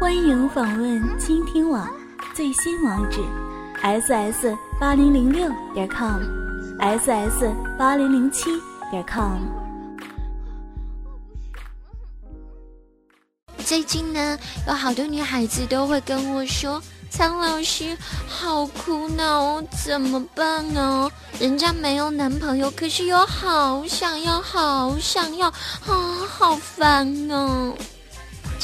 欢迎访问倾听网最新网址：ss 八零零六点 com，ss 八零零七点 com。最近呢，有好多女孩子都会跟我说。苍老师，好苦恼，怎么办呢？人家没有男朋友，可是又好想要，好想要，啊，好烦哦。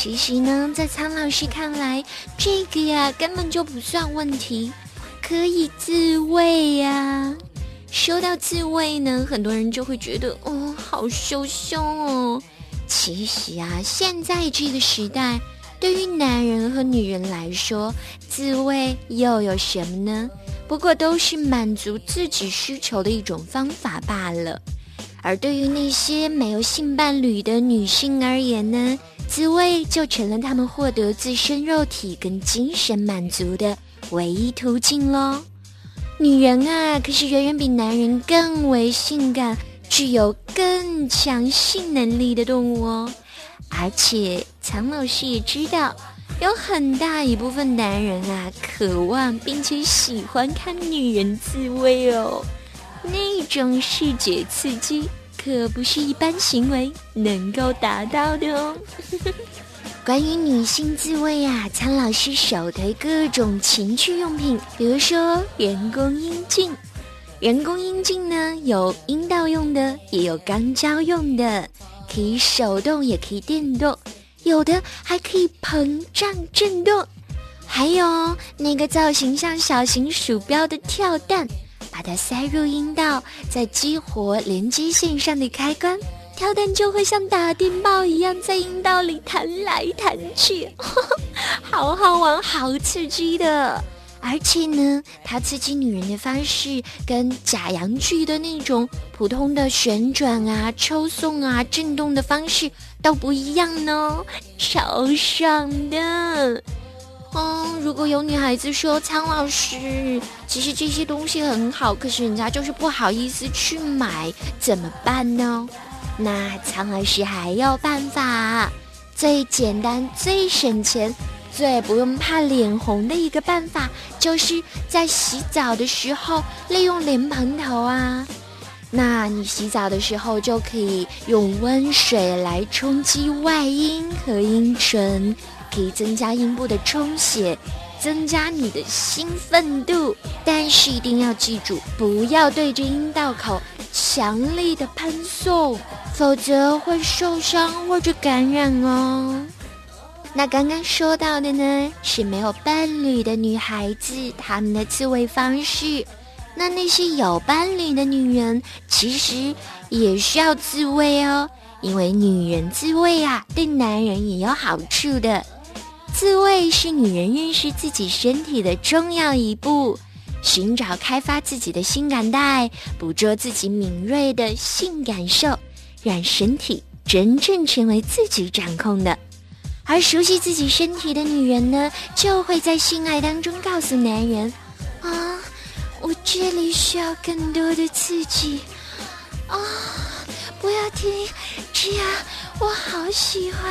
其实呢，在苍老师看来，这个呀根本就不算问题，可以自慰呀。说到自慰呢，很多人就会觉得，哦，好羞羞哦。其实啊，现在这个时代。对于男人和女人来说，自慰又有什么呢？不过都是满足自己需求的一种方法罢了。而对于那些没有性伴侣的女性而言呢，自慰就成了他们获得自身肉体跟精神满足的唯一途径喽。女人啊，可是远远比男人更为性感、具有更强性能力的动物哦。而且，苍老师也知道，有很大一部分男人啊，渴望并且喜欢看女人自慰哦。那种视觉刺激，可不是一般行为能够达到的哦。关于女性自慰啊，苍老师首推各种情趣用品，比如说人工阴茎。人工阴茎呢，有阴道用的，也有肛交用的。可以手动，也可以电动，有的还可以膨胀震动，还有那个造型像小型鼠标的跳蛋，把它塞入阴道，再激活连接线上的开关，跳蛋就会像打电报一样在阴道里弹来弹去，好好玩，好刺激的。而且呢，它刺激女人的方式跟假阳具的那种普通的旋转啊、抽送啊、震动的方式都不一样呢，超爽的。嗯，如果有女孩子说苍老师，其实这些东西很好，可是人家就是不好意思去买，怎么办呢？那苍老师还有办法，最简单、最省钱。最不用怕脸红的一个办法，就是在洗澡的时候利用莲蓬头啊。那你洗澡的时候就可以用温水来冲击外阴和阴唇，可以增加阴部的充血，增加你的兴奋度。但是一定要记住，不要对着阴道口强力的喷送，否则会受伤或者感染哦。那刚刚说到的呢，是没有伴侣的女孩子她们的自慰方式。那那些有伴侣的女人，其实也需要自慰哦，因为女人自慰啊，对男人也有好处的。自慰是女人认识自己身体的重要一步，寻找开发自己的性感带，捕捉自己敏锐的性感受，让身体真正成为自己掌控的。而熟悉自己身体的女人呢，就会在性爱当中告诉男人：“啊，我这里需要更多的刺激，啊，不要停，这样我好喜欢。”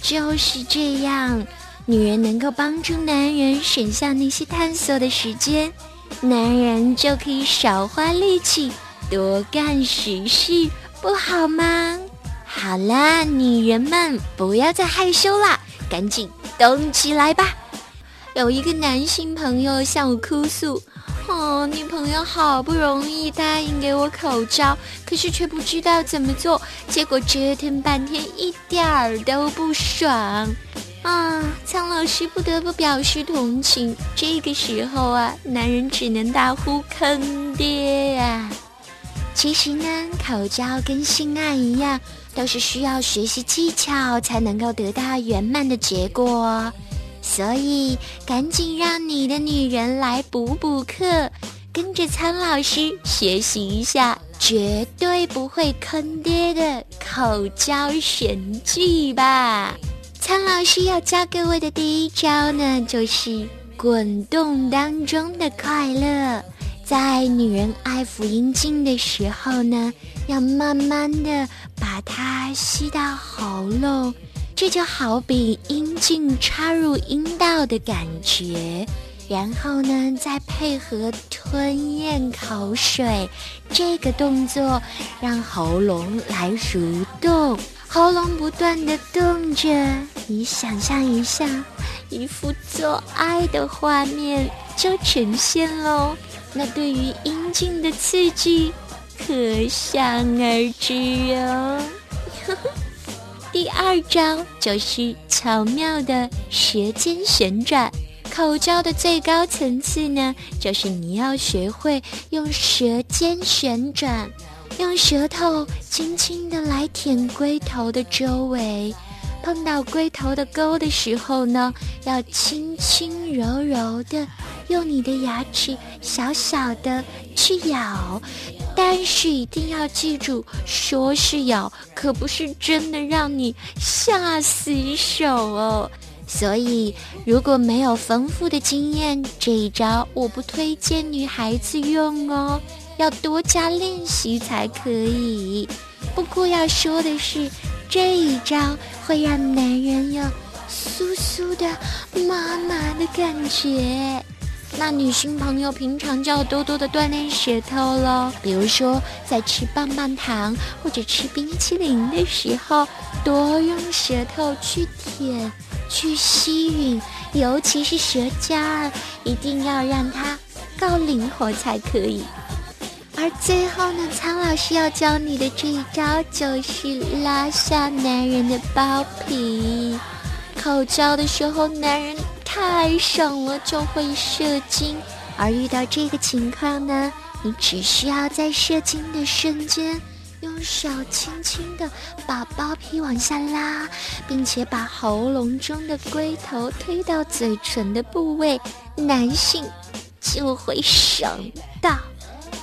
就是这样，女人能够帮助男人省下那些探索的时间，男人就可以少花力气，多干实事，不好吗？好啦，女人们不要再害羞啦，赶紧动起来吧！有一个男性朋友向我哭诉：“哦，女朋友好不容易答应给我口罩，可是却不知道怎么做，结果折腾半天一点儿都不爽。”啊，苍老师不得不表示同情。这个时候啊，男人只能大呼坑爹呀！其实呢，口交跟性爱一样。都是需要学习技巧才能够得到圆满的结果，所以赶紧让你的女人来补补课，跟着苍老师学习一下，绝对不会坑爹的口交神技吧！苍老师要教各位的第一招呢，就是滚动当中的快乐。在女人爱抚阴茎的时候呢，要慢慢的把它吸到喉咙，这就好比阴茎插入阴道的感觉。然后呢，再配合吞咽口水这个动作，让喉咙来蠕动，喉咙不断的动着，你想象一下，一幅做爱的画面就呈现喽。那对于阴茎的刺激，可想而知哟。第二招就是巧妙的舌尖旋转。口交的最高层次呢，就是你要学会用舌尖旋转，用舌头轻轻的来舔龟头的周围，碰到龟头的沟的时候呢，要轻轻柔柔的用你的牙齿小小的去咬，但是一定要记住，说是咬，可不是真的让你下死手哦。所以，如果没有丰富的经验，这一招我不推荐女孩子用哦，要多加练习才可以。不过要说的是，这一招会让男人有酥酥的麻麻的感觉。那女性朋友平常就要多多的锻炼舌头喽，比如说在吃棒棒糖或者吃冰淇淋的时候，多用舌头去舔。去吸吮，尤其是舌尖儿，一定要让它够灵活才可以。而最后呢，苍老师要教你的这一招就是拉下男人的包皮。口交的时候，男人太爽了，就会射精。而遇到这个情况呢，你只需要在射精的瞬间。用手轻轻地把包皮往下拉，并且把喉咙中的龟头推到嘴唇的部位，男性就会爽到。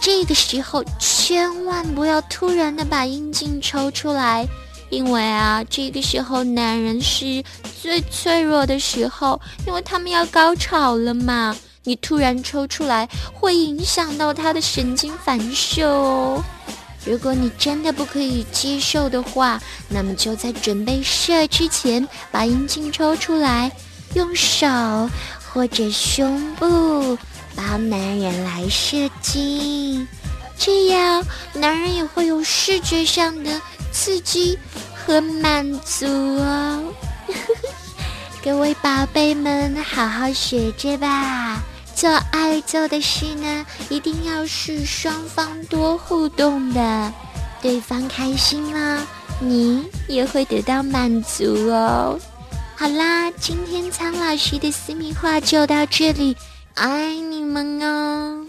这个时候千万不要突然的把阴茎抽出来，因为啊，这个时候男人是最脆弱的时候，因为他们要高潮了嘛。你突然抽出来，会影响到他的神经反射哦。如果你真的不可以接受的话，那么就在准备射之前把阴茎抽出来，用手或者胸部帮男人来射精，这样男人也会有视觉上的刺激和满足哦。各位宝贝们，好好学着吧。做爱做的事呢，一定要是双方多互动的，对方开心了，你也会得到满足哦。好啦，今天苍老师的私密话就到这里，爱你们哦。